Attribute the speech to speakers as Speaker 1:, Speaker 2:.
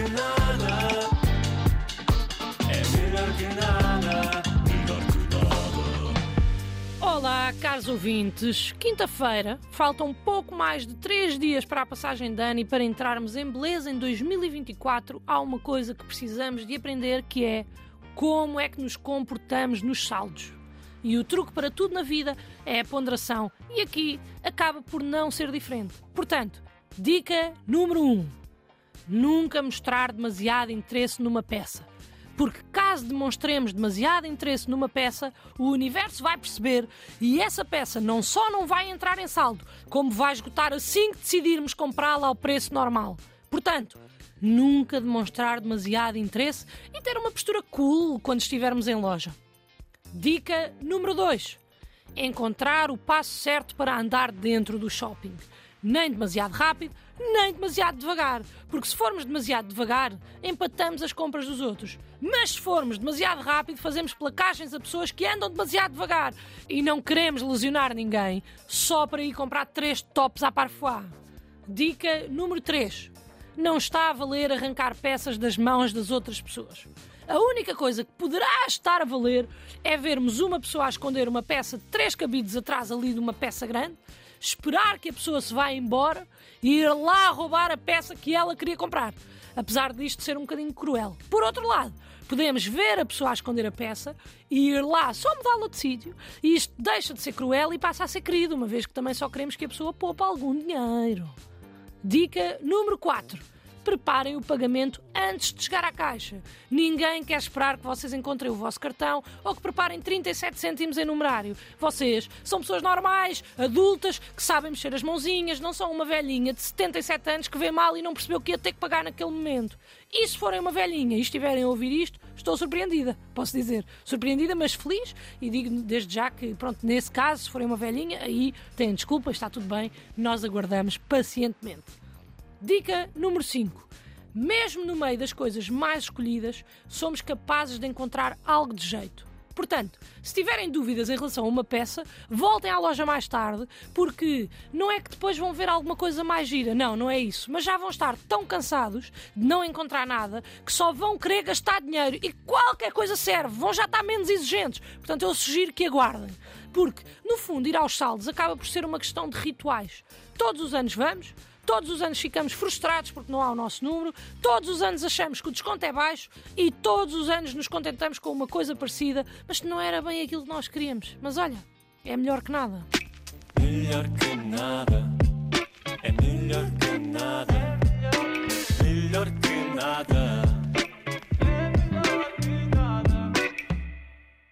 Speaker 1: que nada. É melhor que nada. Melhor que nada.
Speaker 2: Olá, caros ouvintes. Quinta-feira, faltam pouco mais de três dias para a passagem de ano e para entrarmos em beleza em 2024. Há uma coisa que precisamos de aprender que é como é que nos comportamos nos saldos. E o truque para tudo na vida é a ponderação. E aqui acaba por não ser diferente. Portanto, dica número 1. Um, nunca mostrar demasiado interesse numa peça. Porque caso demonstremos demasiado interesse numa peça, o universo vai perceber e essa peça não só não vai entrar em saldo, como vai esgotar assim que decidirmos comprá-la ao preço normal. Portanto, nunca demonstrar demasiado interesse e ter uma postura cool quando estivermos em loja. Dica número 2: encontrar o passo certo para andar dentro do shopping. Nem demasiado rápido, nem demasiado devagar, porque se formos demasiado devagar, empatamos as compras dos outros. Mas se formos demasiado rápido, fazemos placagens a pessoas que andam demasiado devagar e não queremos lesionar ninguém só para ir comprar três tops à parfois. Dica número 3: não está a valer arrancar peças das mãos das outras pessoas. A única coisa que poderá estar a valer é vermos uma pessoa a esconder uma peça de três cabides atrás ali de uma peça grande, esperar que a pessoa se vá embora e ir lá roubar a peça que ela queria comprar. Apesar disto ser um bocadinho cruel. Por outro lado, podemos ver a pessoa a esconder a peça e ir lá só mudá-la de sítio e isto deixa de ser cruel e passa a ser querido, uma vez que também só queremos que a pessoa poupa algum dinheiro. Dica número 4 preparem o pagamento antes de chegar à caixa. Ninguém quer esperar que vocês encontrem o vosso cartão ou que preparem 37 cêntimos em numerário. Vocês são pessoas normais, adultas, que sabem mexer as mãozinhas, não são uma velhinha de 77 anos que vê mal e não percebeu que ia ter que pagar naquele momento. E se forem uma velhinha e estiverem a ouvir isto, estou surpreendida, posso dizer. Surpreendida, mas feliz. E digo desde já que, pronto, nesse caso, se forem uma velhinha, aí têm desculpa, está tudo bem, nós aguardamos pacientemente. Dica número 5. Mesmo no meio das coisas mais escolhidas, somos capazes de encontrar algo de jeito. Portanto, se tiverem dúvidas em relação a uma peça, voltem à loja mais tarde, porque não é que depois vão ver alguma coisa mais gira, não, não é isso, mas já vão estar tão cansados de não encontrar nada que só vão querer gastar dinheiro e qualquer coisa serve, vão já estar menos exigentes. Portanto, eu sugiro que aguardem, porque no fundo ir aos saldos acaba por ser uma questão de rituais. Todos os anos vamos, Todos os anos ficamos frustrados porque não há o nosso número, todos os anos achamos que o desconto é baixo e todos os anos nos contentamos com uma coisa parecida, mas que não era bem aquilo que nós queríamos. Mas olha, é melhor que nada.
Speaker 1: Melhor que nada. É melhor que nada.